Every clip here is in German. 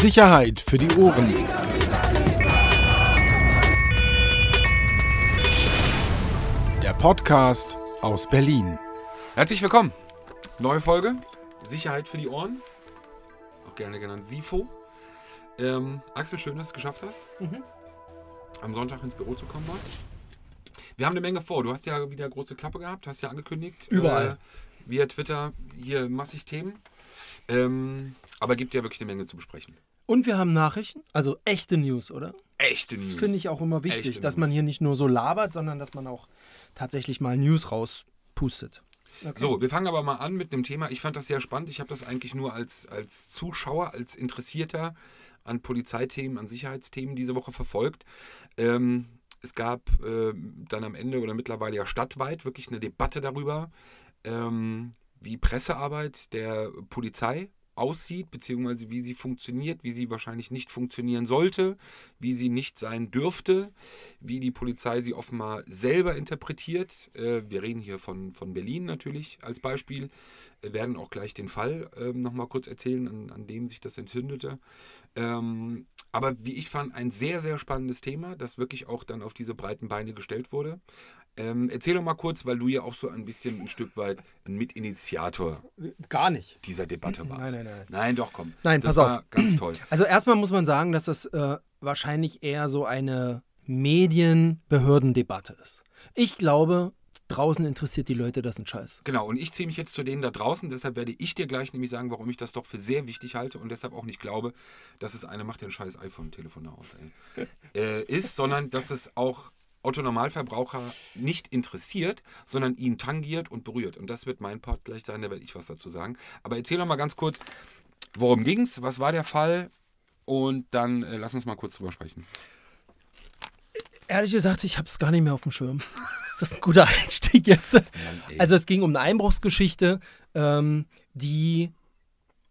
Sicherheit für die Ohren. Der Podcast aus Berlin. Herzlich willkommen. Neue Folge. Sicherheit für die Ohren. Auch gerne genannt SIFO. Ähm, Axel, schön, dass du es geschafft hast. Am Sonntag ins Büro zu kommen heute. Wir haben eine Menge vor. Du hast ja wieder große Klappe gehabt, hast ja angekündigt. Überall. Äh, via Twitter hier massig Themen. Ähm, aber gibt ja wirklich eine Menge zu besprechen. Und wir haben Nachrichten, also echte News, oder? Echte Das News. finde ich auch immer wichtig, Echte dass man hier nicht nur so labert, sondern dass man auch tatsächlich mal News rauspustet. Okay. So, wir fangen aber mal an mit einem Thema. Ich fand das sehr spannend. Ich habe das eigentlich nur als, als Zuschauer, als Interessierter an Polizeithemen, an Sicherheitsthemen diese Woche verfolgt. Ähm, es gab äh, dann am Ende oder mittlerweile ja stadtweit wirklich eine Debatte darüber, ähm, wie Pressearbeit der Polizei aussieht, beziehungsweise wie sie funktioniert, wie sie wahrscheinlich nicht funktionieren sollte, wie sie nicht sein dürfte, wie die Polizei sie offenbar selber interpretiert. Äh, wir reden hier von, von Berlin natürlich als Beispiel, Wir werden auch gleich den Fall ähm, nochmal kurz erzählen, an, an dem sich das entzündete. Ähm, aber wie ich fand, ein sehr, sehr spannendes Thema, das wirklich auch dann auf diese breiten Beine gestellt wurde. Ähm, erzähl doch mal kurz, weil du ja auch so ein bisschen ein Stück weit ein Mitinitiator Gar nicht. dieser Debatte warst. Nein, nein, nein. Nein, doch, komm. Nein, das pass war auf. ganz toll. Also erstmal muss man sagen, dass das äh, wahrscheinlich eher so eine Medienbehördendebatte ist. Ich glaube, draußen interessiert die Leute das ein Scheiß. Genau, und ich ziehe mich jetzt zu denen da draußen, deshalb werde ich dir gleich nämlich sagen, warum ich das doch für sehr wichtig halte und deshalb auch nicht glaube, dass es eine macht den scheiß iPhone-Telefon aus, ey, äh, ist, sondern dass es auch Autonormalverbraucher nicht interessiert, sondern ihn tangiert und berührt. Und das wird mein Part gleich sein, da werde ich was dazu sagen. Aber erzähl doch mal ganz kurz, worum ging's, was war der Fall und dann äh, lass uns mal kurz drüber sprechen. Ehrlich gesagt, ich habe es gar nicht mehr auf dem Schirm. Ist das ein guter Einstieg jetzt? Also es ging um eine Einbruchsgeschichte, ähm, die,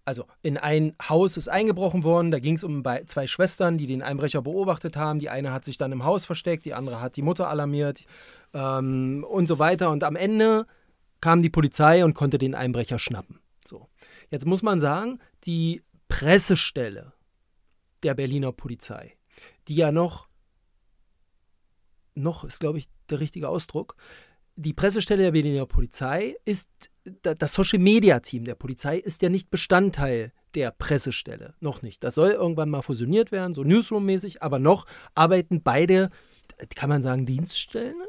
also in ein Haus ist eingebrochen worden, da ging es um zwei Schwestern, die den Einbrecher beobachtet haben. Die eine hat sich dann im Haus versteckt, die andere hat die Mutter alarmiert ähm, und so weiter. Und am Ende kam die Polizei und konnte den Einbrecher schnappen. So. Jetzt muss man sagen, die Pressestelle der Berliner Polizei, die ja noch noch ist, glaube ich, der richtige Ausdruck. Die Pressestelle der Berliner Polizei ist, da- das Social Media Team der Polizei ist ja nicht Bestandteil der Pressestelle. Noch nicht. Das soll irgendwann mal fusioniert werden, so Newsroom-mäßig, aber noch arbeiten beide, kann man sagen, Dienststellen?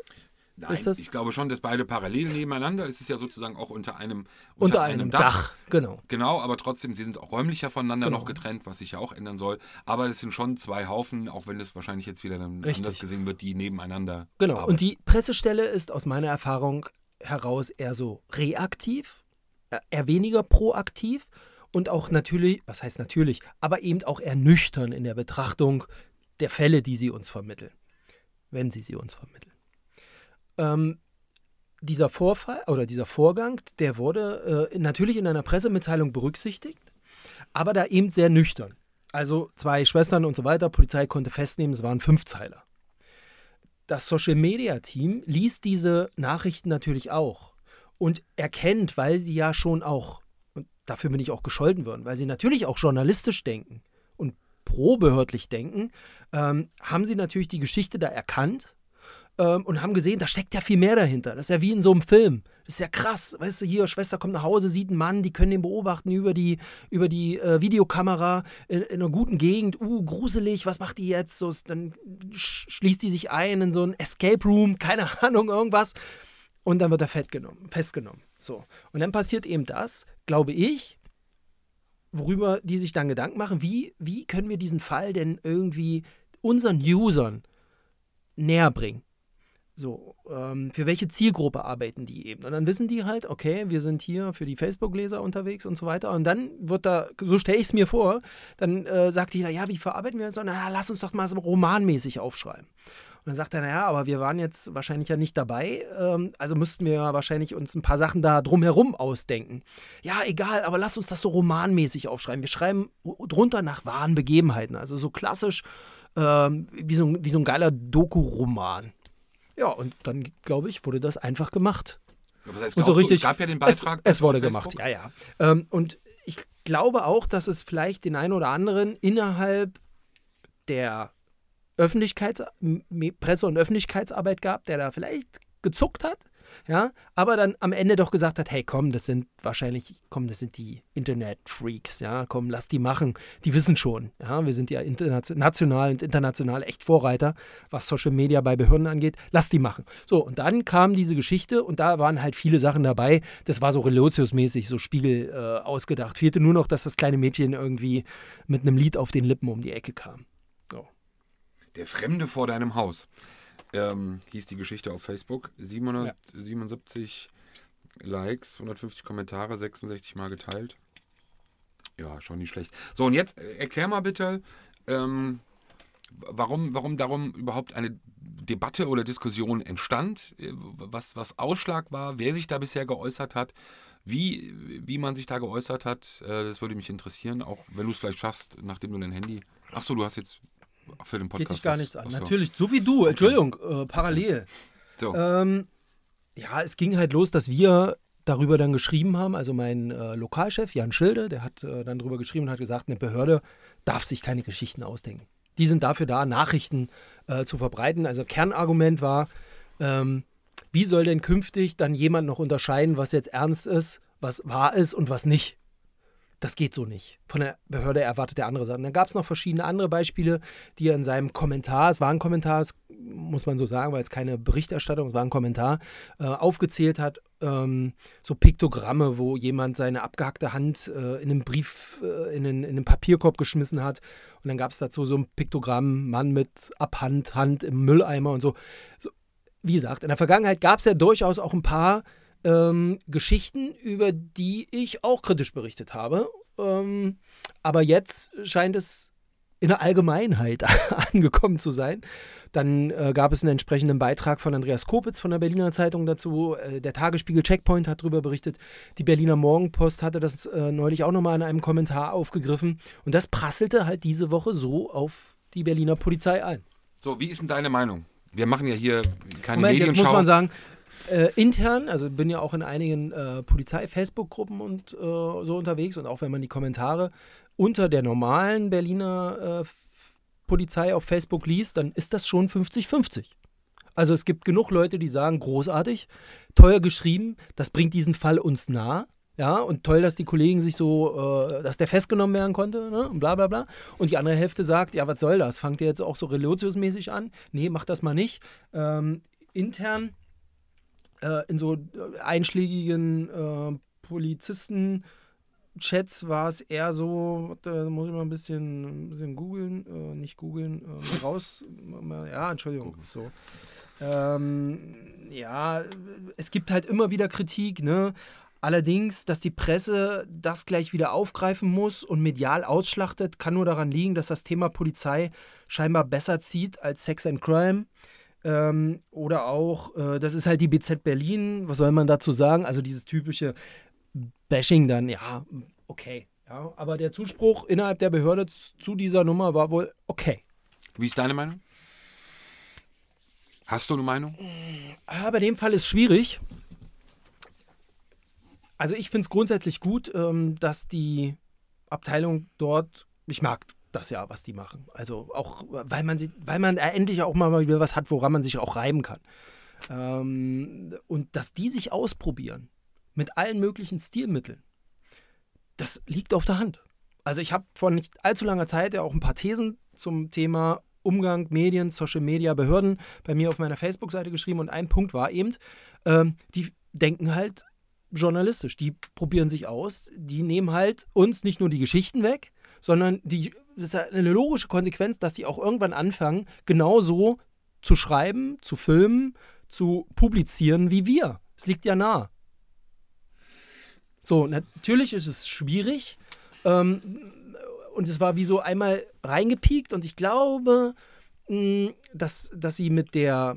Nein, das- ich glaube schon, dass beide parallel nebeneinander. Es ist ja sozusagen auch unter einem, Unter, einem Dach. Genau. Genau, aber trotzdem, sie sind auch räumlicher voneinander Genau. noch getrennt, was sich ja auch ändern soll. Aber es sind schon zwei Haufen, auch wenn es wahrscheinlich jetzt wieder dann Richtig. anders gesehen wird, die nebeneinander. Genau. arbeiten. Und die Pressestelle ist aus meiner Erfahrung heraus eher so reaktiv, äh, eher weniger proaktiv und auch natürlich, was heißt natürlich, aber eben auch eher nüchtern in der Betrachtung der Fälle, die sie uns vermitteln. Wenn sie sie uns vermitteln. Ähm, dieser Vorfall oder dieser Vorgang, der wurde äh, natürlich in einer Pressemitteilung berücksichtigt, aber da eben sehr nüchtern. Also zwei Schwestern und so weiter, Polizei konnte festnehmen, es waren Fünfzeiler. Das Social Media Team liest diese Nachrichten natürlich auch und erkennt, weil sie ja schon auch, und dafür bin ich auch gescholten worden, weil sie natürlich auch journalistisch denken und probehördlich denken, ähm, haben sie natürlich die Geschichte da erkannt ähm, und haben gesehen, da steckt ja viel mehr dahinter. Das ist ja wie in so einem Film. Das ist ja krass. Weißt du, hier, Schwester kommt nach Hause, sieht einen Mann, die können den beobachten über die, über die äh, Videokamera in, in einer guten Gegend. Uh, gruselig, was macht die jetzt? So, dann sch schließt die sich ein in so ein Escape Room, keine Ahnung, irgendwas. Und dann wird er festgenommen, festgenommen. So. Und dann passiert eben das, glaube ich, worüber die sich dann Gedanken machen, wie, wie können wir diesen Fall denn irgendwie unseren Usern näher bringen? So, ähm, für welche Zielgruppe arbeiten die eben? Und dann wissen die halt, okay, wir sind hier für die Facebook-Leser unterwegs und so weiter. Und dann wird da, so stelle ich es mir vor, dann äh, sagt jeder, ja, wie verarbeiten wir das? Und na, lass uns doch mal so romanmäßig aufschreiben. Und dann sagt er, naja, aber wir waren jetzt wahrscheinlich ja nicht dabei, ähm, also müssten wir ja wahrscheinlich uns ein paar Sachen da drumherum ausdenken. Ja, egal, aber lass uns das so romanmäßig aufschreiben. Wir schreiben drunter nach wahren Begebenheiten, also so klassisch ähm, wie, so, wie so ein geiler Doku-Roman. Ja, und dann, glaube ich, wurde das einfach gemacht. Was heißt, Und so glaubst du, richtig. es gab ja den es, Beitrag. es auf wurde gemacht, ja, ja. Ähm, und ich glaube auch, dass es vielleicht den einen oder anderen innerhalb der Öffentlichkeits Presse- und Öffentlichkeitsarbeit gab, der da vielleicht gezuckt hat, ja, aber dann am Ende doch gesagt hat, hey, komm, das sind wahrscheinlich, komm, das sind die Internet-Freaks, ja, komm, lass die machen, die wissen schon, ja, wir sind ja national und international echt Vorreiter, was Social Media bei Behörden angeht, lass die machen. So, und dann kam diese Geschichte und da waren halt viele Sachen dabei, das war so Relotius-mäßig, so Spiegel äh, ausgedacht, fehlte nur noch, dass das kleine Mädchen irgendwie mit einem Lied auf den Lippen um die Ecke kam. Der Fremde vor deinem Haus ähm, hieß die Geschichte auf Facebook. 777 ja. Likes, 150 Kommentare, 66 Mal geteilt. Ja, schon nicht schlecht. So, und jetzt äh, erklär mal bitte, ähm, warum, warum darum überhaupt eine Debatte oder Diskussion entstand, äh, was, was Ausschlag war, wer sich da bisher geäußert hat, wie, wie man sich da geäußert hat. Äh, das würde mich interessieren, auch wenn du es vielleicht schaffst, nachdem du dein Handy. Achso, du hast jetzt für den Podcast. Geht dich gar nichts an. Achso. Natürlich, so wie du. Entschuldigung, äh, parallel. So. Ähm, ja, es ging halt los, dass wir darüber dann geschrieben haben. Also mein äh, Lokalchef Jan Schilde, der hat äh, dann darüber geschrieben und hat gesagt, eine Behörde darf sich keine Geschichten ausdenken. Die sind dafür da, Nachrichten äh, zu verbreiten. Also Kernargument war, ähm, wie soll denn künftig dann jemand noch unterscheiden, was jetzt ernst ist, was wahr ist und was nicht? Das geht so nicht. Von der Behörde erwartet er andere Sachen. Dann gab es noch verschiedene andere Beispiele, die er in seinem Kommentar, es war ein Kommentar, muss man so sagen, weil es keine Berichterstattung, es war ein Kommentar, äh, aufgezählt hat, ähm, so Piktogramme, wo jemand seine abgehackte Hand äh, in einen Brief, äh, in, einen, in einen Papierkorb geschmissen hat. Und dann gab es dazu so ein Piktogramm, Mann mit Abhand, Hand im Mülleimer und so. so wie gesagt, in der Vergangenheit gab es ja durchaus auch ein paar ähm, Geschichten, über die ich auch kritisch berichtet habe. Ähm, aber jetzt scheint es in der Allgemeinheit angekommen zu sein. Dann äh, gab es einen entsprechenden Beitrag von Andreas Kopitz von der Berliner Zeitung dazu. Äh, der Tagesspiegel Checkpoint hat darüber berichtet. Die Berliner Morgenpost hatte das äh, neulich auch nochmal in einem Kommentar aufgegriffen. Und das prasselte halt diese Woche so auf die Berliner Polizei ein. So, wie ist denn deine Meinung? Wir machen ja hier keine Moment, Medienschau. Jetzt muss man sagen, äh, intern, also bin ja auch in einigen äh, Polizei-Facebook-Gruppen und äh, so unterwegs und auch wenn man die Kommentare unter der normalen Berliner äh, Polizei auf Facebook liest, dann ist das schon 50-50. Also es gibt genug Leute, die sagen, großartig, teuer geschrieben, das bringt diesen Fall uns nah. Ja, und toll, dass die Kollegen sich so, äh, dass der festgenommen werden konnte, ne? Und bla bla bla. Und die andere Hälfte sagt, ja, was soll das? Fangt ihr jetzt auch so relotiusmäßig an? Nee, macht das mal nicht. Ähm, intern äh, in so äh, einschlägigen äh, Polizisten. Chats war es eher so, da muss ich mal ein bisschen, ein bisschen googeln, äh, nicht googeln, äh, raus, ja, Entschuldigung, so. Ähm, ja, es gibt halt immer wieder Kritik, ne? Allerdings, dass die Presse das gleich wieder aufgreifen muss und medial ausschlachtet, kann nur daran liegen, dass das Thema Polizei scheinbar besser zieht als Sex and Crime. Ähm, oder auch, äh, das ist halt die BZ Berlin, was soll man dazu sagen? Also dieses typische Bashing dann, ja, okay. Ja, aber der Zuspruch innerhalb der Behörde zu dieser Nummer war wohl okay. Wie ist deine Meinung? Hast du eine Meinung? Ja, bei dem Fall ist schwierig. Also ich finde es grundsätzlich gut, ähm, dass die Abteilung dort, ich mag das ja, was die machen. Also auch, weil man, sie, weil man endlich auch mal wieder was hat, woran man sich auch reiben kann. Ähm, und dass die sich ausprobieren mit allen möglichen Stilmitteln, das liegt auf der Hand. Also ich habe vor nicht allzu langer Zeit ja auch ein paar Thesen zum Thema Umgang, Medien, Social Media, Behörden bei mir auf meiner Facebook-Seite geschrieben und ein Punkt war eben, ähm, die denken halt journalistisch, die probieren sich aus, die nehmen halt uns nicht nur die Geschichten weg, sondern die das ist eine logische Konsequenz, dass die auch irgendwann anfangen, genauso zu schreiben, zu filmen, zu publizieren wie wir. Es liegt ja nah. So, natürlich ist es schwierig. Ähm, und es war wie so einmal reingepiekt und ich glaube, mh, dass, dass sie mit der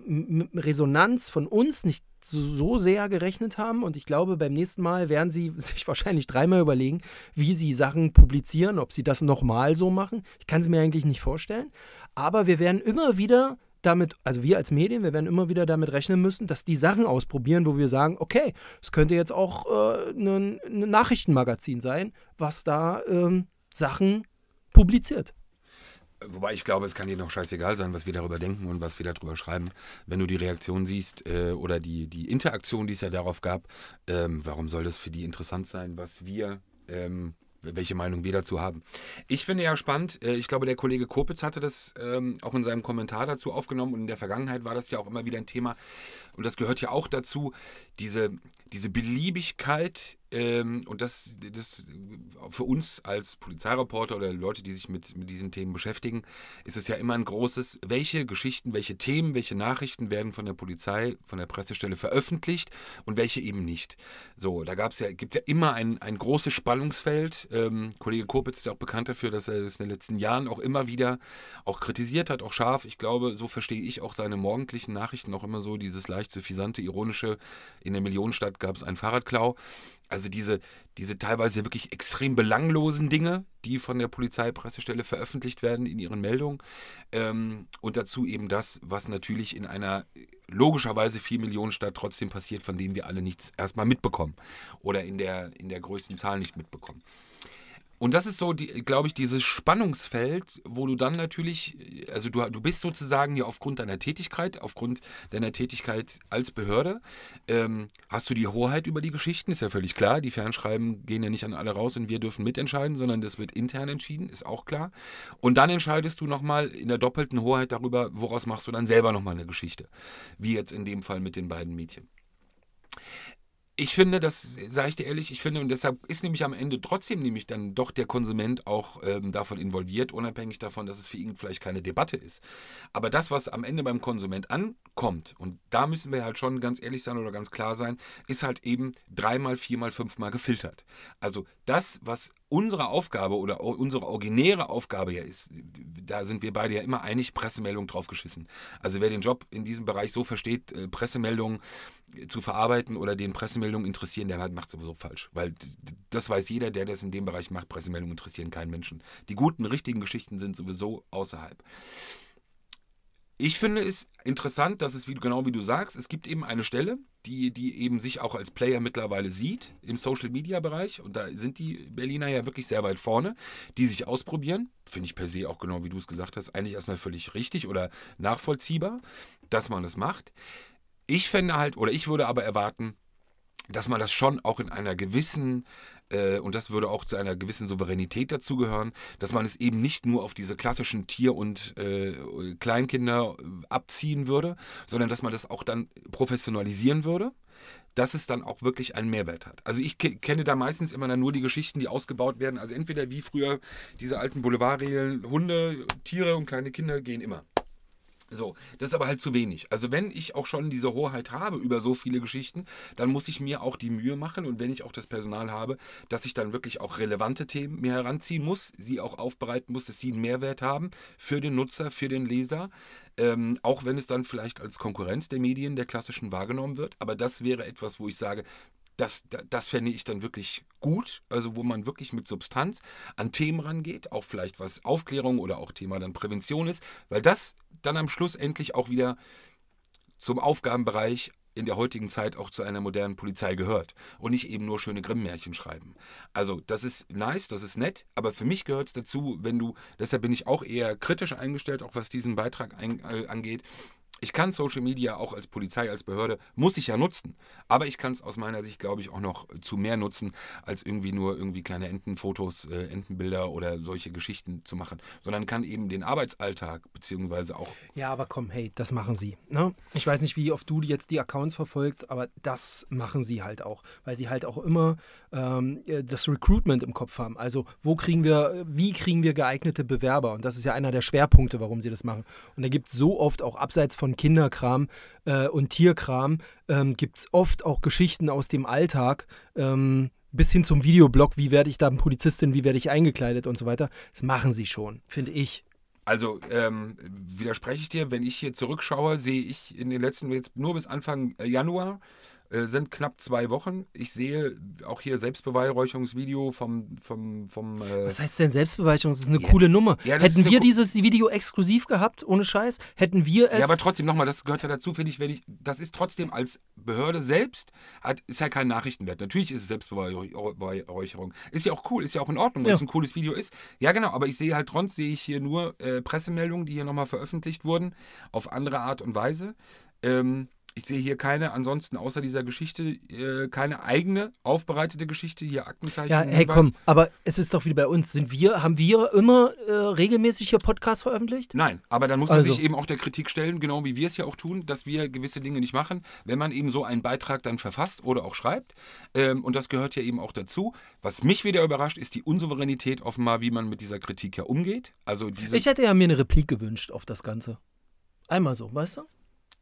Resonanz von uns nicht so sehr gerechnet haben. Und ich glaube, beim nächsten Mal werden sie sich wahrscheinlich dreimal überlegen, wie sie Sachen publizieren, ob sie das nochmal so machen. Ich kann es mir eigentlich nicht vorstellen. Aber wir werden immer wieder damit, also wir als Medien, wir werden immer wieder damit rechnen müssen, dass die Sachen ausprobieren, wo wir sagen, okay, es könnte jetzt auch äh, ein, ein Nachrichtenmagazin sein, was da ähm, Sachen publiziert. Wobei ich glaube, es kann dir noch scheißegal sein, was wir darüber denken und was wir darüber schreiben. Wenn du die Reaktion siehst äh, oder die, die Interaktion, die es ja darauf gab, ähm, warum soll das für die interessant sein, was wir ähm, welche Meinung wir dazu haben. Ich finde ja spannend, äh, ich glaube, der Kollege Kopitz hatte das ähm, auch in seinem Kommentar dazu aufgenommen und in der Vergangenheit war das ja auch immer wieder ein Thema und das gehört ja auch dazu, diese, diese Beliebigkeit ähm, und das, das für uns als Polizeireporter oder Leute, die sich mit, mit diesen Themen beschäftigen, ist es ja immer ein großes, welche Geschichten, welche Themen, welche Nachrichten werden von der Polizei, von der Pressestelle veröffentlicht und welche eben nicht. So, da ja, gibt es ja immer ein, ein großes Spannungsfeld. Ähm, Kollege Kopitz ist ja auch bekannt dafür, dass er es in den letzten Jahren auch immer wieder auch kritisiert hat, auch scharf. Ich glaube, so verstehe ich auch seine morgendlichen Nachrichten auch immer so, dieses leicht suffisante, ironische, in der Millionenstadt gab es einen Fahrradklau. Also diese, diese teilweise wirklich extrem belanglosen Dinge, die von der Polizeipressestelle veröffentlicht werden in ihren Meldungen. Ähm, und dazu eben das, was natürlich in einer logischerweise 4 Millionen Stadt trotzdem passiert, von dem wir alle nichts erstmal mitbekommen. Oder in der, in der größten Zahl nicht mitbekommen. Und das ist so, glaube ich, dieses Spannungsfeld, wo du dann natürlich, also du, du bist sozusagen ja aufgrund deiner Tätigkeit, aufgrund deiner Tätigkeit als Behörde, ähm, hast du die Hoheit über die Geschichten, ist ja völlig klar. Die Fernschreiben gehen ja nicht an alle raus und wir dürfen mitentscheiden, sondern das wird intern entschieden, ist auch klar. Und dann entscheidest du nochmal in der doppelten Hoheit darüber, woraus machst du dann selber nochmal eine Geschichte. Wie jetzt in dem Fall mit den beiden Mädchen ich finde, das sage ich dir ehrlich, ich finde, und deshalb ist nämlich am Ende trotzdem nämlich dann doch der Konsument auch ähm, davon involviert, unabhängig davon, dass es für ihn vielleicht keine Debatte ist. Aber das, was am Ende beim Konsument ankommt, und da müssen wir halt schon ganz ehrlich sein oder ganz klar sein, ist halt eben dreimal, viermal, fünfmal gefiltert. Also das, was unsere Aufgabe oder unsere originäre Aufgabe ja ist, da sind wir beide ja immer einig, Pressemeldungen draufgeschissen. Also wer den Job in diesem Bereich so versteht, äh, Pressemeldungen zu verarbeiten oder den Pressemeldungen interessieren, der macht sowieso falsch. Weil das weiß jeder, der das in dem Bereich macht, Pressemeldungen interessieren keinen Menschen. Die guten, richtigen Geschichten sind sowieso außerhalb. Ich finde es interessant, dass es, wie, genau wie du sagst, es gibt eben eine Stelle, die, die eben sich auch als Player mittlerweile sieht im Social-Media-Bereich. Und da sind die Berliner ja wirklich sehr weit vorne, die sich ausprobieren. Finde ich per se auch genau, wie du es gesagt hast, eigentlich erstmal völlig richtig oder nachvollziehbar, dass man das macht. Ich fände halt, oder ich würde aber erwarten, dass man das schon auch in einer gewissen und das würde auch zu einer gewissen Souveränität dazugehören, dass man es eben nicht nur auf diese klassischen Tier- und äh, Kleinkinder äh, abziehen würde, sondern dass man das auch dann professionalisieren würde dass es dann auch wirklich einen Mehrwert hat. Also ich kenne da meistens immer nur die Geschichten, die ausgebaut werden. Also entweder wie früher diese alten Boulevardregeln, Hunde, Tiere und kleine Kinder gehen immer. So, das ist aber halt zu wenig. Also wenn ich auch schon diese Hoheit habe über so viele Geschichten, dann muss ich mir auch die Mühe machen und wenn ich auch das Personal habe, dass ich dann wirklich auch relevante Themen mir heranziehen muss, sie auch aufbereiten muss, dass sie einen Mehrwert haben für den Nutzer, für den Leser, ähm, auch wenn es dann vielleicht als Konkurrenz der Medien, der klassischen wahrgenommen wird. Aber das wäre etwas, wo ich sage, das, das fände ich dann wirklich gut, also wo man wirklich mit Substanz an Themen rangeht, auch vielleicht was Aufklärung oder auch Thema dann Prävention ist, weil das dann am Schluss endlich auch wieder zum Aufgabenbereich in der heutigen Zeit auch zu einer modernen Polizei gehört und nicht eben nur schöne Grimm-Märchen schreiben. Also das ist nice, das ist nett, aber für mich gehört es dazu, wenn du, deshalb bin ich auch eher kritisch eingestellt, auch was diesen Beitrag ein, äh, angeht, ich kann Social Media auch als Polizei, als Behörde, muss ich ja nutzen. Aber ich kann es aus meiner Sicht, glaube ich, auch noch zu mehr nutzen, als irgendwie nur irgendwie kleine Entenfotos, äh, Entenbilder oder solche Geschichten zu machen. Sondern kann eben den Arbeitsalltag beziehungsweise auch. Ja, aber komm, hey, das machen sie. Ne? Ich weiß nicht, wie oft du jetzt die Accounts verfolgst, aber das machen sie halt auch. Weil sie halt auch immer ähm, das Recruitment im Kopf haben. Also, wo kriegen wir, wie kriegen wir geeignete Bewerber? Und das ist ja einer der Schwerpunkte, warum sie das machen. Und da gibt es so oft auch abseits von von Kinderkram äh, und Tierkram ähm, gibt es oft auch Geschichten aus dem Alltag. Ähm, bis hin zum Videoblog, wie werde ich da Polizistin, wie werde ich eingekleidet und so weiter. Das machen sie schon, finde ich. Also ähm, widerspreche ich dir, wenn ich hier zurückschaue, sehe ich in den letzten, jetzt nur bis Anfang äh, Januar, sind knapp zwei Wochen. Ich sehe auch hier Selbstbeweihräucherungsvideo vom, vom, vom äh, Was heißt denn Selbstbeweihräucherung? Das ist eine Ja. coole Nummer. Ja, Hätten wir dieses Video exklusiv gehabt, ohne Scheiß, hätten wir es. Ja, aber trotzdem nochmal, das gehört ja dazu, finde ich, wenn ich, das ist trotzdem als Behörde selbst, hat, ist ja kein Nachrichtenwert. Natürlich ist es Selbstbeweihräucherung. Ist ja auch cool, ist ja auch in Ordnung, wenn Ja. es ein cooles Video ist. Ja, genau, aber ich sehe halt trotzdem, sehe ich hier nur äh, Pressemeldungen, die hier nochmal veröffentlicht wurden, auf andere Art und Weise. Ähm, ich sehe hier keine, ansonsten außer dieser Geschichte, äh, keine eigene aufbereitete Geschichte, hier Aktenzeichen. ja, hey, komm, aber es ist doch wie bei uns. Sind wir, haben wir immer äh, regelmäßig hier Podcasts veröffentlicht? Nein, aber dann muss man Also. sich eben auch der Kritik stellen, genau wie wir es ja auch tun, dass wir gewisse Dinge nicht machen, wenn man eben so einen Beitrag dann verfasst oder auch schreibt. Ähm, und das gehört ja eben auch dazu. Was mich wieder überrascht, ist die Unsouveränität offenbar, wie man mit dieser Kritik ja umgeht. Also diese. Ich hätte ja mir eine Replik gewünscht auf das Ganze. Einmal so, weißt du?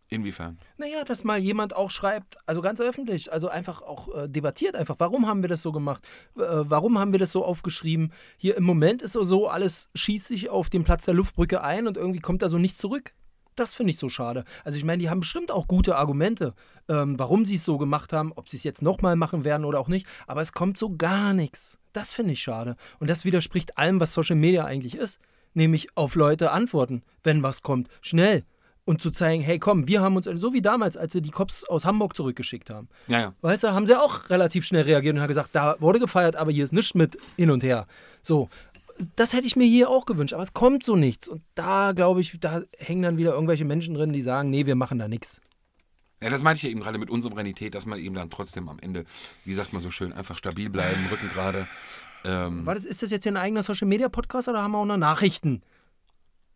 Inwiefern? Naja, dass mal jemand auch schreibt, also ganz öffentlich, also einfach auch äh, debattiert einfach, warum haben wir das so gemacht? Äh, warum haben wir das so aufgeschrieben? Hier im Moment ist so, alles schießt sich auf den Platz der Luftbrücke ein und irgendwie kommt da so nichts zurück. Das finde ich so schade. Also ich meine, die haben bestimmt auch gute Argumente, ähm, warum sie es so gemacht haben, ob sie es jetzt nochmal machen werden oder auch nicht, aber es kommt so gar nichts. Das finde ich schade. Und das widerspricht allem, was Social Media eigentlich ist. Nämlich auf Leute antworten, wenn was kommt. Schnell und zu zeigen, hey komm, wir haben uns, so wie damals, als sie die Cops aus Hamburg zurückgeschickt haben. Ja, ja. Weißt du, haben sie auch relativ schnell reagiert und haben gesagt, da wurde gefeiert, aber hier ist nichts mit hin und her. So, das hätte ich mir hier auch gewünscht, aber es kommt so nichts. Und da, glaube ich, da hängen dann wieder irgendwelche Menschen drin, die sagen, nee, wir machen da nichts. Ja, das meinte ich ja eben gerade mit Unsouveränität, dass man eben dann trotzdem am Ende, wie sagt man so schön, einfach stabil bleiben, Rücken gerade. Ähm, War das, ist das jetzt hier ein eigener Social-Media-Podcast oder haben wir auch noch Nachrichten?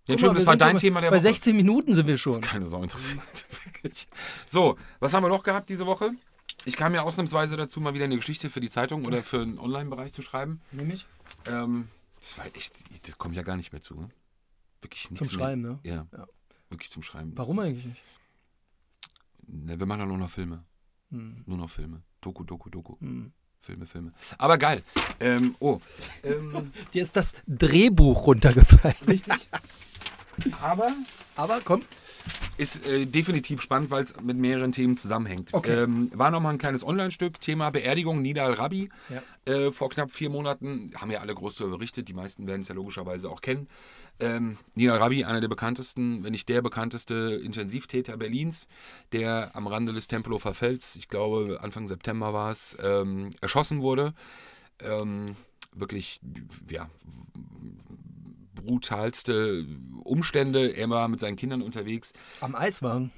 Ja, Entschuldigung, das war dein Thema der Bei Woche. 16 Minuten sind wir schon. Keine Sau interessiert. Wirklich. So, was haben wir noch gehabt diese Woche? Ich kam ja ausnahmsweise dazu, mal wieder eine Geschichte für die Zeitung oder für den Online-Bereich zu schreiben. Nämlich? Ähm, das war echt, das kommt ja gar nicht mehr zu. Ne? Wirklich nichts Zum mehr. Schreiben, ne? Ja, Ja. wirklich zum Schreiben. Warum eigentlich nicht? Ne, wir machen ja nur noch Filme. Hm. Nur noch Filme. Doku, Doku, Doku. Hm. Filme, Filme. Aber geil. Ähm, oh. Ähm, Dir ist das Drehbuch runtergefallen. richtig. Aber Aber komm, Ist äh, definitiv spannend, weil es mit mehreren Themen zusammenhängt. Okay. Ähm, war nochmal ein kleines Online-Stück, Thema Beerdigung Nidal Rabi. Ja. Äh, vor knapp vier Monaten haben ja alle groß darüber berichtet, die meisten werden es ja logischerweise auch kennen. Ähm, Nidal Rabi, einer der bekanntesten, wenn nicht der bekannteste Intensivtäter Berlins, der am Rande des Tempelhofer Felds, ich glaube Anfang September war es, ähm, erschossen wurde. Ähm, wirklich, ja, brutalste Umstände. Er war mit seinen Kindern unterwegs am Eiswagen.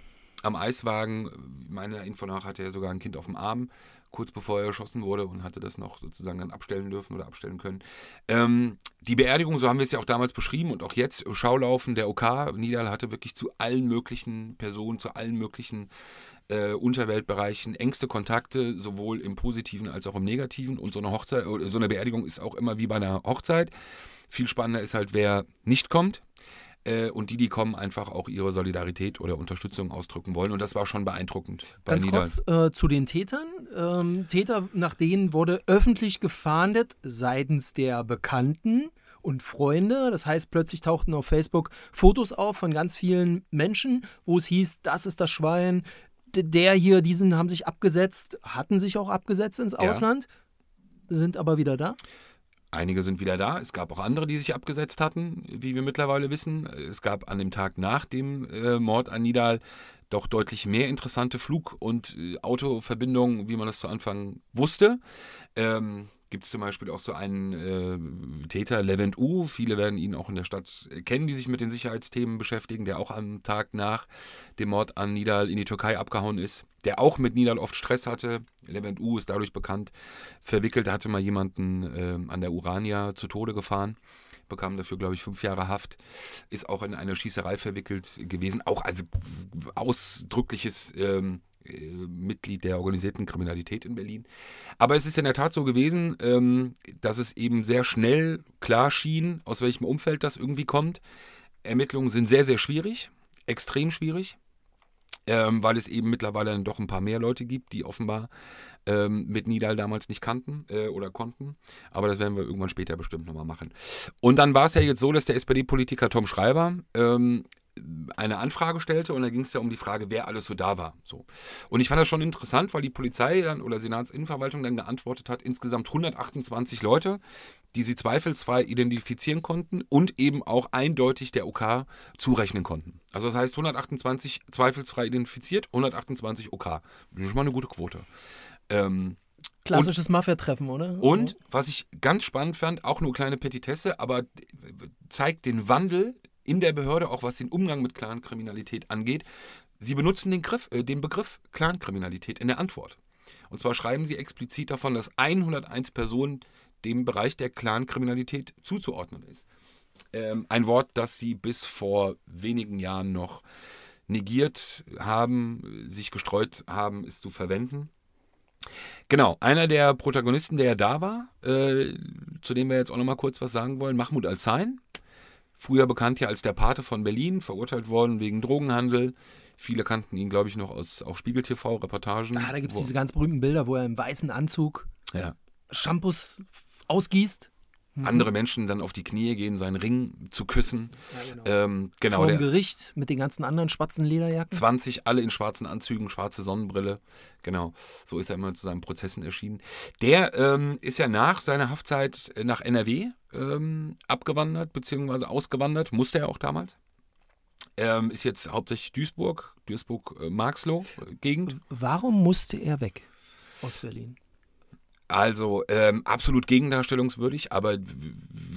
am Eiswagen. Meiner Info nach hatte er sogar ein Kind auf dem Arm, kurz bevor er erschossen wurde und hatte das noch sozusagen dann abstellen dürfen oder abstellen können. Ähm, die Beerdigung, so haben wir es ja auch damals beschrieben und auch jetzt, Schaulaufen der OK. Nidal hatte wirklich zu allen möglichen Personen, zu allen möglichen äh, Unterweltbereichen engste Kontakte, sowohl im Positiven als auch im Negativen. Und so eine Hochzeit, so eine Beerdigung ist auch immer wie bei einer Hochzeit. Viel spannender ist halt, wer nicht kommt. Äh, und die, die kommen, einfach auch ihre Solidarität oder Unterstützung ausdrücken wollen. Und das war schon beeindruckend bei Ganz kurz äh, zu den Tätern. Ähm, Täter, nach denen wurde öffentlich gefahndet seitens der Bekannten und Freunde. Das heißt, plötzlich tauchten auf Facebook Fotos auf von ganz vielen Menschen, wo es hieß, das ist das Schwein, der hier, diesen haben sich abgesetzt, hatten sich auch abgesetzt ins Ja. Ausland, sind aber wieder da. Einige sind wieder da. Es gab auch andere, die sich abgesetzt hatten, wie wir mittlerweile wissen. Es gab an dem Tag nach dem äh, Mord an Nidal doch deutlich mehr interessante Flug- und äh, Autoverbindungen, wie man das zu Anfang wusste. Ähm, Gibt es zum Beispiel auch so einen äh, Täter, Levent U. Viele werden ihn auch in der Stadt äh, kennen, die sich mit den Sicherheitsthemen beschäftigen, der auch am Tag nach dem Mord an Nidal in die Türkei abgehauen ist, der auch mit Nidal oft Stress hatte. Levent U ist dadurch bekannt, verwickelt, hatte mal jemanden ähm, an der Urania zu Tode gefahren, bekam dafür, glaube ich, fünf Jahre Haft, ist auch in eine Schießerei verwickelt gewesen, auch also ausdrückliches ähm, äh, Mitglied der organisierten Kriminalität in Berlin. Aber es ist in der Tat so gewesen, ähm, dass es eben sehr schnell klar schien, aus welchem Umfeld das irgendwie kommt. Ermittlungen sind sehr, sehr schwierig, extrem schwierig ähm, weil es eben mittlerweile dann doch ein paar mehr Leute gibt, die offenbar ähm, mit Nidal damals nicht kannten äh, oder konnten. Aber das werden wir irgendwann später bestimmt nochmal machen. Und dann war es ja jetzt so, dass der SPD-Politiker Tom Schreiber ähm, eine Anfrage stellte und da ging es ja um die Frage, wer alles so da war. So. Und ich fand das schon interessant, weil die Polizei dann oder Senatsinnenverwaltung dann geantwortet hat, insgesamt 128 Leute, die sie zweifelsfrei identifizieren konnten und eben auch eindeutig der OK zurechnen konnten. Also das heißt 128 zweifelsfrei identifiziert, 128 OK. Das ist schon mal eine gute Quote. Ähm, Klassisches Mafia-Treffen, oder? und was ich ganz spannend fand, auch nur kleine Petitesse, aber zeigt den Wandel in der Behörde, auch was den Umgang mit Clankriminalität angeht. Sie benutzen den, Griff, äh, den Begriff Clankriminalität in der Antwort. Und zwar schreiben sie explizit davon, dass 101 Personen dem Bereich der Clankriminalität zuzuordnen ist. Ähm, ein Wort, das sie bis vor wenigen Jahren noch negiert haben, sich gestreut haben, ist zu verwenden. Genau, einer der Protagonisten, der ja da war, äh, zu dem wir jetzt auch nochmal kurz was sagen wollen, Mahmoud Al-Zain, früher bekannt ja als der Pate von Berlin, verurteilt worden wegen Drogenhandel. Viele kannten ihn, glaube ich, noch aus auch Spiegel TV-Reportagen. Ah, da gibt es diese ganz berühmten Bilder, wo er im weißen Anzug ja. Shampoos ausgießt. andere Menschen dann auf die Knie gehen, seinen Ring zu küssen. Ja, genau. Ähm, genau, Vor dem Gericht mit den ganzen anderen schwarzen Lederjacken. 20, alle in schwarzen Anzügen, schwarze Sonnenbrille. Genau, so ist er immer zu seinen Prozessen erschienen. Der ähm, ist ja nach seiner Haftzeit nach NRW ähm, abgewandert, beziehungsweise ausgewandert, musste er auch damals. Ähm, ist jetzt hauptsächlich Duisburg, Duisburg-Marxloh-Gegend. Warum musste er weg aus Berlin? Also ähm, absolut gegendarstellungswürdig, aber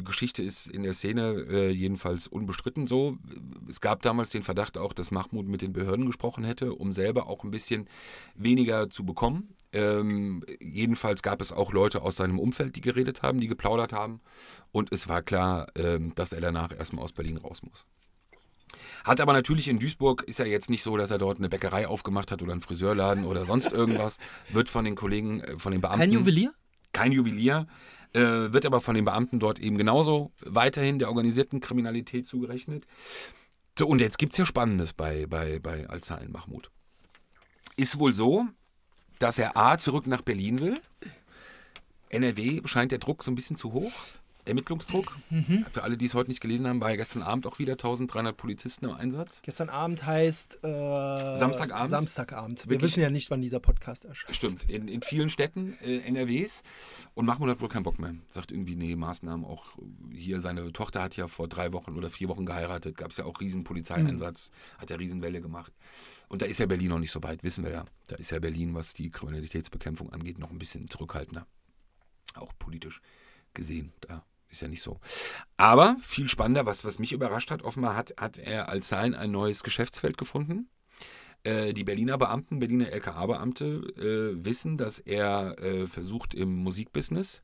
Geschichte ist in der Szene äh, jedenfalls unbestritten so. Es gab damals den Verdacht auch, dass Mahmoud mit den Behörden gesprochen hätte, um selber auch ein bisschen weniger zu bekommen. Ähm, jedenfalls gab es auch Leute aus seinem Umfeld, die geredet haben, die geplaudert haben. Und es war klar, ähm, dass er danach erstmal aus Berlin raus muss. Hat aber natürlich in Duisburg, ist ja jetzt nicht so, dass er dort eine Bäckerei aufgemacht hat oder einen Friseurladen oder sonst irgendwas. Wird von den Kollegen, äh, von den Beamten Kein Juwelier? kein Juwelier, äh, wird aber von den Beamten dort eben genauso weiterhin der organisierten Kriminalität zugerechnet. So, und jetzt gibt es ja Spannendes bei, bei, bei Al-Zain Mahmoud. Ist wohl so, dass er A zurück nach Berlin will. NRW scheint der Druck so ein bisschen zu hoch. Ermittlungsdruck. Für alle, die es heute nicht gelesen haben, war ja gestern Abend auch wieder 1300 Polizisten im Einsatz. Gestern Abend heißt äh, Samstagabend? Samstagabend. Wir Wirklich? wissen ja nicht, wann dieser Podcast erscheint. Stimmt, in, in vielen Städten äh, NRWs. Und Mahmoud hat wohl keinen Bock mehr. Sagt irgendwie, nee, Maßnahmen auch hier. Seine Tochter hat ja vor drei Wochen oder vier Wochen geheiratet. Gab es ja auch riesen Polizeieinsatz. Hat ja Riesenwelle gemacht. Und da ist ja Berlin noch nicht so weit, wissen wir ja. Da ist ja Berlin, was die Kriminalitätsbekämpfung angeht, noch ein bisschen zurückhaltender. Auch politisch gesehen. Da ist ja nicht so. Aber viel spannender, was, was mich überrascht hat, offenbar hat, hat er als sein ein neues Geschäftsfeld gefunden. Äh, die Berliner Beamten, Berliner LKA-Beamte äh, wissen, dass er äh, versucht im Musikbusiness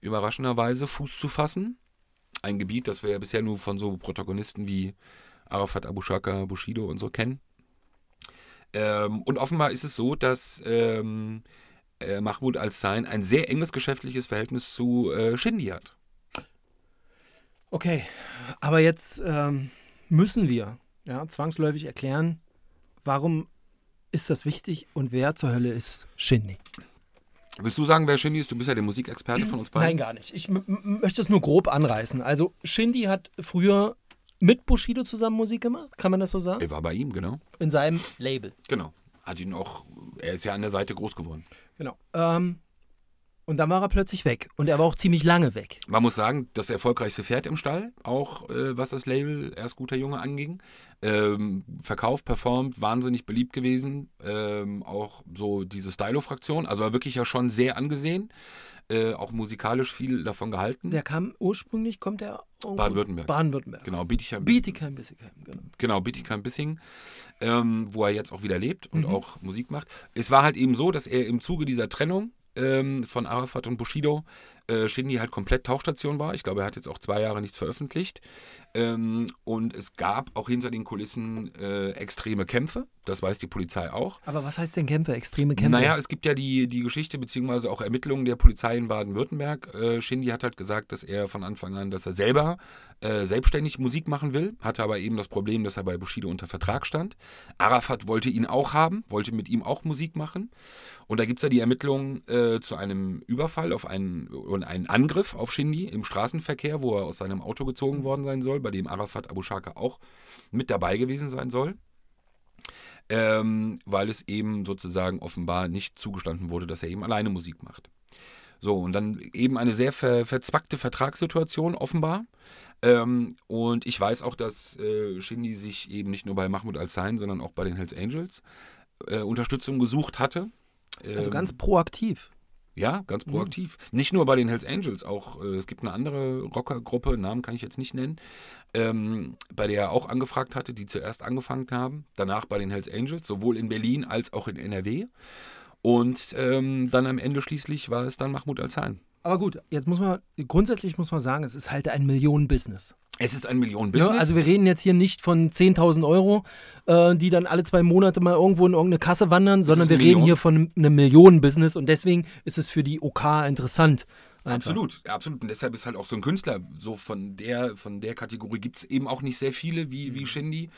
überraschenderweise Fuß zu fassen. Ein Gebiet, das wir ja bisher nur von so Protagonisten wie Arafat Abu Shaka, Bushido und so kennen. Ähm, und offenbar ist es so, dass ähm, äh, Mahmoud al-Zain ein sehr enges geschäftliches Verhältnis zu äh, Shindy hat. Okay, aber jetzt ähm, müssen wir ja, zwangsläufig erklären, warum ist das wichtig und wer zur Hölle ist Shindy? Willst du sagen, wer Shindy ist? Du bist ja der Musikexperte von uns beiden. Nein, gar nicht. Ich möchte es nur grob anreißen. Also Shindy hat früher mit Bushido zusammen Musik gemacht, kann man das so sagen? Er war bei ihm, genau. In seinem Label. Genau. Hat ihn auch, er ist ja an der Seite groß geworden. Genau. Ähm, und dann war er plötzlich weg. Und er war auch ziemlich lange weg. Man muss sagen, das erfolgreichste Pferd im Stall, auch äh, was das Label Erst guter Junge anging. Ähm, verkauft, performt, wahnsinnig beliebt gewesen. Ähm, auch so diese Stylo-Fraktion, also war wirklich ja schon sehr angesehen. Äh, auch musikalisch viel davon gehalten. Der kam ursprünglich, kommt er Baden-Württemberg. Baden-Württemberg. Genau, Bietigheim. Bietigheim, Bissigheim, genau. Genau, Bietigheim-Bissing, ähm, wo er jetzt auch wieder lebt Mhm. und auch Musik macht. Es war halt eben so, dass er im Zuge dieser Trennung ähm, von Arafat und Bushido äh, Shindy halt komplett Tauchstation war. Ich glaube, er hat jetzt auch zwei Jahre nichts veröffentlicht. Ähm, und es gab auch hinter den Kulissen äh, extreme Kämpfe. Das weiß die Polizei auch. Aber was heißt denn Kämpfe? Extreme Kämpfe? Naja, es gibt ja die, die Geschichte beziehungsweise auch Ermittlungen der Polizei in Baden-Württemberg. Äh, Shindy hat halt gesagt, dass er von Anfang an, dass er selber äh, selbstständig Musik machen will, hatte aber eben das Problem, dass er bei Bushido unter Vertrag stand. Arafat wollte ihn auch haben, wollte mit ihm auch Musik machen. Und da gibt es ja die Ermittlungen äh, zu einem Überfall auf einen, wohl einen Angriff auf Shindy im Straßenverkehr, wo er aus seinem Auto gezogen worden sein soll, bei dem Arafat Abu Shaka auch mit dabei gewesen sein soll. Ähm, weil es eben sozusagen offenbar nicht zugestanden wurde, dass er eben alleine Musik macht. So, und dann eben eine sehr ver verzwackte Vertragssituation offenbar. Ähm, und ich weiß auch, dass äh, Shindy sich eben nicht nur bei Mahmoud Al-Zain, sondern auch bei den Hells Angels äh, Unterstützung gesucht hatte. Also Ähm, ganz proaktiv. Ja, ganz proaktiv. Nicht nur bei den Hells Angels, auch äh, es gibt eine andere Rockergruppe, Namen kann ich jetzt nicht nennen, ähm, bei der er auch angefragt hatte, die zuerst angefangen haben. Danach bei den Hells Angels, sowohl in Berlin als auch in NRW. Und ähm, dann am Ende schließlich war es dann Mahmoud Al-Zain. Aber gut, jetzt muss man, grundsätzlich muss man sagen, es ist halt ein Millionen-Business. Es ist ein millionen Ne? Also wir reden jetzt hier nicht von 10.000 Euro, äh, die dann alle zwei Monate mal irgendwo in irgendeine Kasse wandern, sondern wir eine reden Million. hier von einem Millionen-Business und deswegen ist es für die OK interessant. Einfach. Absolut, absolut. Und deshalb ist halt auch so ein Künstler, so von der, von der Kategorie gibt es eben auch nicht sehr viele wie, Mhm. wie Shindy.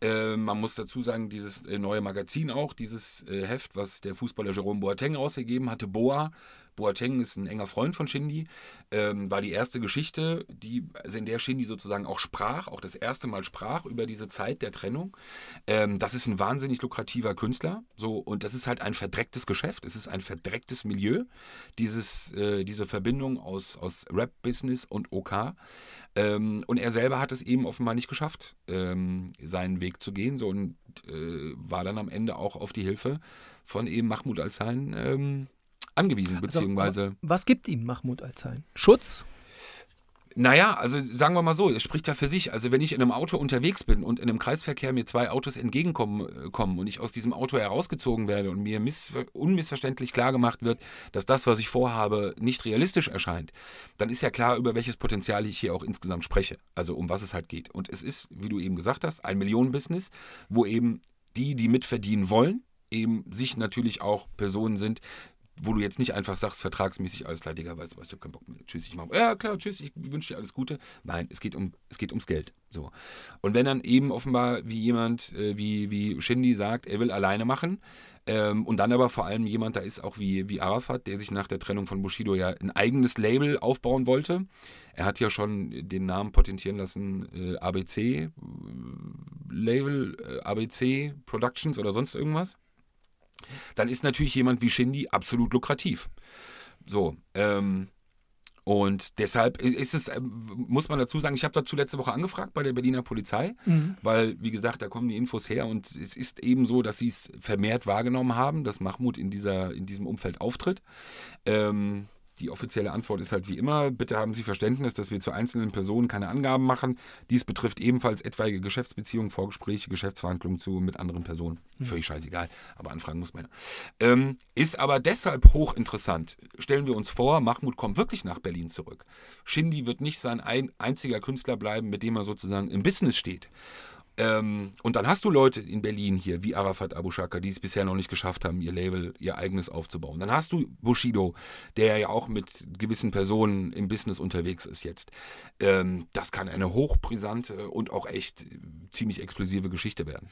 Äh, man muss dazu sagen, dieses äh, neue Magazin auch, dieses äh, Heft, was der Fußballer Jerome Boateng rausgegeben hatte, Boa. Boateng ist ein enger Freund von Shindy, ähm, war die erste Geschichte, die, also in der Shindy sozusagen auch sprach, auch das erste Mal sprach über diese Zeit der Trennung. Ähm, das ist ein wahnsinnig lukrativer Künstler, so und das ist halt ein verdrecktes Geschäft, es ist ein verdrecktes Milieu, dieses, äh, diese Verbindung aus, aus Rap-Business und OK. Ähm, und er selber hat es eben offenbar nicht geschafft, ähm, seinen Weg zu gehen, so und äh, war dann am Ende auch auf die Hilfe von eben Mahmoud Al-Zain ähm, angewiesen, Also, beziehungsweise. aber was gibt ihm Mahmoud Al-Zain? Schutz? Naja, also sagen wir mal so, es spricht ja für sich. Also wenn ich in einem Auto unterwegs bin und in einem Kreisverkehr mir zwei Autos entgegenkommen äh, kommen und ich aus diesem Auto herausgezogen werde und mir miss unmissverständlich klar gemacht wird, dass das, was ich vorhabe, nicht realistisch erscheint, dann ist ja klar, über welches Potenzial ich hier auch insgesamt spreche. Also um was es halt geht. Und es ist, wie du eben gesagt hast, ein Millionenbusiness, wo eben die, die mitverdienen wollen, eben sich natürlich auch Personen sind, wo du jetzt nicht einfach sagst, vertragsmäßig, alles klar, weißt du was, ich hab keinen Bock mehr. Tschüss, ich mach. Ja, klar, tschüss, ich wünsche dir alles Gute. Nein, es geht, um, es geht ums Geld. So. Und wenn dann eben offenbar wie jemand, äh, wie, wie Shindy sagt, er will alleine machen, ähm, und dann aber vor allem jemand da ist, auch wie, wie Arafat, der sich nach der Trennung von Bushido ja ein eigenes Label aufbauen wollte. Er hat ja schon den Namen patentieren lassen, äh, ABC äh, Label, äh, ABC Productions oder sonst irgendwas dann ist natürlich jemand wie Shindy absolut lukrativ. So, ähm, und deshalb ist es, ähm, muss man dazu sagen, ich habe dazu letzte Woche angefragt bei der Berliner Polizei, weil, wie gesagt, da kommen die Infos her und es ist eben so, dass sie es vermehrt wahrgenommen haben, dass Mahmoud in, dieser, in diesem Umfeld auftritt. Ähm, die offizielle Antwort ist halt wie immer, bitte haben Sie Verständnis, dass wir zu einzelnen Personen keine Angaben machen. Dies betrifft ebenfalls etwaige Geschäftsbeziehungen, Vorgespräche, Geschäftsverhandlungen zu mit anderen Personen. Völlig scheißegal, aber anfragen muss man ja. Ähm, ist aber deshalb hochinteressant. Stellen wir uns vor, Mahmoud kommt wirklich nach Berlin zurück. Shindy wird nicht sein ein, einziger Künstler bleiben, mit dem er sozusagen im Business steht. Ähm, und dann hast du Leute in Berlin hier, wie Arafat Abu Shaka, die es bisher noch nicht geschafft haben, ihr Label, ihr eigenes aufzubauen. Dann hast du Bushido, der ja auch mit gewissen Personen im Business unterwegs ist jetzt. Ähm, das kann eine hochbrisante und auch echt ziemlich explosive Geschichte werden.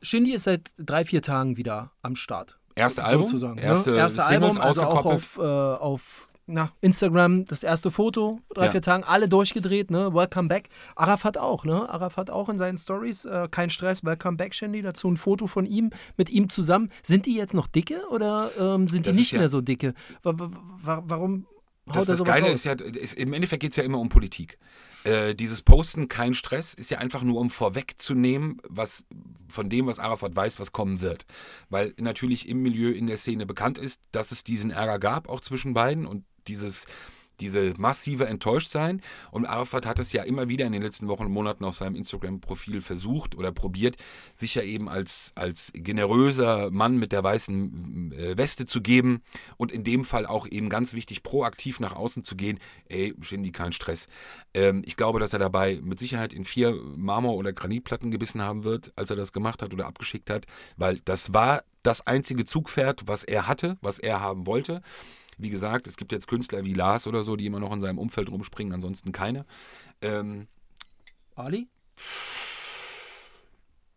Shindy ist seit drei, vier Tagen wieder am Start. Erste Album, sozusagen. erste, ne? erste Singles Album, also auch auf, äh, auf na, Instagram das erste Foto, drei, Ja. vier Tagen, alle durchgedreht, ne? Welcome back. Arafat auch, ne? Arafat auch in seinen Stories, äh, kein Stress, welcome back, Shindy, dazu ein Foto von ihm, mit ihm zusammen. Sind die jetzt noch dicke oder ähm, sind die Das ist nicht ja- mehr so dicke? Wa wa wa warum Das, das Geile raus? ist ja, ist, im Endeffekt geht es ja immer um Politik. Äh, dieses Posten, kein Stress, ist ja einfach nur, um vorwegzunehmen, was von dem, was Arafat weiß, was kommen wird. Weil natürlich im Milieu, in der Szene bekannt ist, dass es diesen Ärger gab, auch zwischen beiden und dieses diese massive Enttäuschtsein. Und Arafat hat es ja immer wieder in den letzten Wochen und Monaten auf seinem Instagram-Profil versucht oder probiert, sich ja eben als, als generöser Mann mit der weißen äh, Weste zu geben und in dem Fall auch eben ganz wichtig, proaktiv nach außen zu gehen. Ey, Shindy, kein Stress. Ähm, ich glaube, dass er dabei mit Sicherheit in vier Marmor- oder Granitplatten gebissen haben wird, als er das gemacht hat oder abgeschickt hat, weil das war das einzige Zugpferd, was er hatte, was er haben wollte. Wie gesagt, es gibt jetzt Künstler wie Lars oder so, die immer noch in seinem Umfeld rumspringen, ansonsten keine. Ähm, Ali?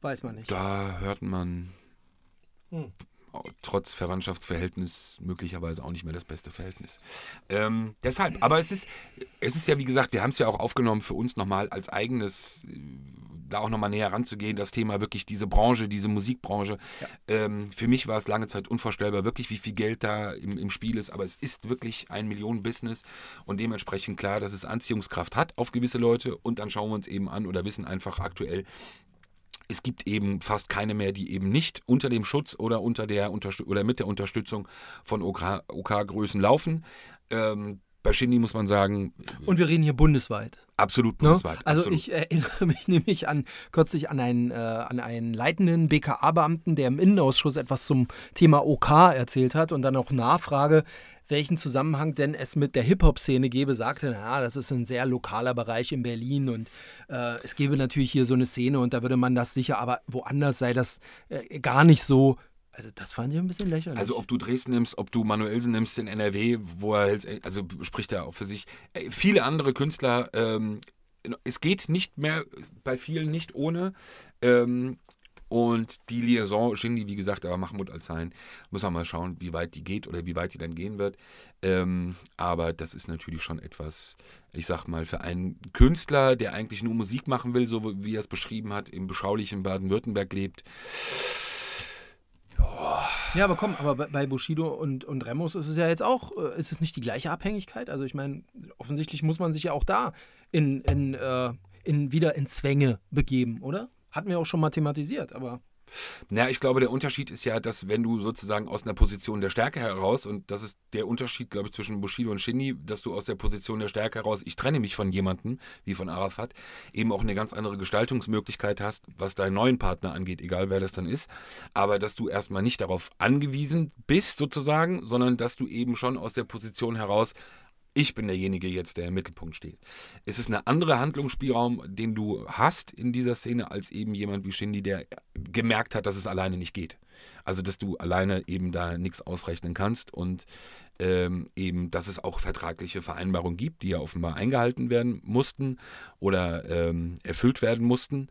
Weiß man nicht. da hört man Hm. trotz Verwandtschaftsverhältnis möglicherweise auch nicht mehr das beste Verhältnis. Ähm, deshalb, aber es ist, es ist ja wie gesagt, wir haben es ja auch aufgenommen für uns nochmal als eigenes, äh, da auch nochmal näher ranzugehen, das Thema wirklich diese Branche, diese Musikbranche. Ja. Ähm, für mich war es lange Zeit unvorstellbar, wirklich wie viel Geld da im, im Spiel ist, aber es ist wirklich ein Millionen-Business und dementsprechend klar, dass es Anziehungskraft hat auf gewisse Leute und dann schauen wir uns eben an oder wissen einfach aktuell, es gibt eben fast keine mehr, die eben nicht unter dem Schutz oder unter der oder mit der Unterstützung von OK-Größen OK laufen. Ähm, bei Shindy muss man sagen. Und wir reden hier bundesweit. Absolut ne? bundesweit. No? Also absolut. ich erinnere mich nämlich an kürzlich an einen, äh, an einen leitenden BKA-Beamten, der im Innenausschuss etwas zum Thema OK erzählt hat und dann auch Nachfrage, welchen Zusammenhang denn es mit der Hip-Hop-Szene gäbe, sagte, na, das ist ein sehr lokaler Bereich in Berlin und äh, es gäbe natürlich hier so eine Szene und da würde man das sicher, aber woanders sei das äh, gar nicht so. Also das fand ich ein bisschen lächerlich. Also ob du Dresden nimmst, ob du Manuelsen nimmst in NRW, wo er hält, also spricht er auch für sich. Äh, viele andere Künstler, ähm, es geht nicht mehr bei vielen nicht ohne. Ähm, und die Liaison Shindy, wie gesagt, aber Mahmoud Al-Zain, muss man mal schauen, wie weit die geht oder wie weit die dann gehen wird. Ähm, aber das ist natürlich schon etwas, ich sag mal, für einen Künstler, der eigentlich nur Musik machen will, so wie er es beschrieben hat, im beschaulichen Baden-Württemberg lebt. Ja, aber komm, aber bei Bushido und, und Remus ist es ja jetzt auch, äh, ist es nicht die gleiche Abhängigkeit? Also ich meine, offensichtlich muss man sich ja auch da in, in, äh, in wieder in Zwänge begeben, oder? Hatten wir auch schon mal thematisiert, aber. Naja, ich glaube, der Unterschied ist ja, dass wenn du sozusagen aus einer Position der Stärke heraus, und das ist der Unterschied, glaube ich, zwischen Bushido und Shindy, dass du aus der Position der Stärke heraus, ich trenne mich von jemandem, wie von Arafat, eben auch eine ganz andere Gestaltungsmöglichkeit hast, was deinen neuen Partner angeht, egal wer das dann ist. Aber dass du erstmal nicht darauf angewiesen bist, sozusagen, sondern dass du eben schon aus der Position heraus ich bin derjenige jetzt, der im Mittelpunkt steht. Es ist ein anderer Handlungsspielraum, den du hast in dieser Szene, als eben jemand wie Shindy, der gemerkt hat, dass es alleine nicht geht. Also, dass du alleine eben da nichts ausrechnen kannst und ähm, eben, dass es auch vertragliche Vereinbarungen gibt, die ja offenbar eingehalten werden mussten oder ähm, erfüllt werden mussten.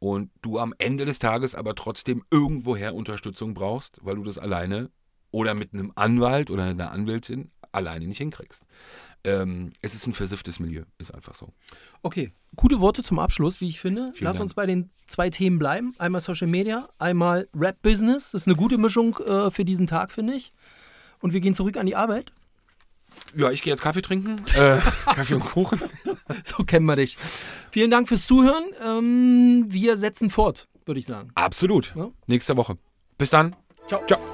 Und du am Ende des Tages aber trotzdem irgendwoher Unterstützung brauchst, weil du das alleine oder mit einem Anwalt oder einer Anwältin alleine nicht hinkriegst. Ähm, es ist ein versifftes Milieu, ist einfach so. Okay, gute Worte zum Abschluss, wie ich finde. Vielen Lass Dank. uns bei den zwei Themen bleiben. Einmal Social Media, einmal Rap-Business. Das ist eine gute Mischung äh, für diesen Tag, finde ich. Und wir gehen zurück an die Arbeit. Ja, ich gehe jetzt Kaffee trinken. Äh, Kaffee und Kuchen. so kennen wir dich. Vielen Dank fürs Zuhören. Ähm, wir setzen fort, würde ich sagen. Absolut. Ja? Nächste Woche. Bis dann. Ciao. Ciao.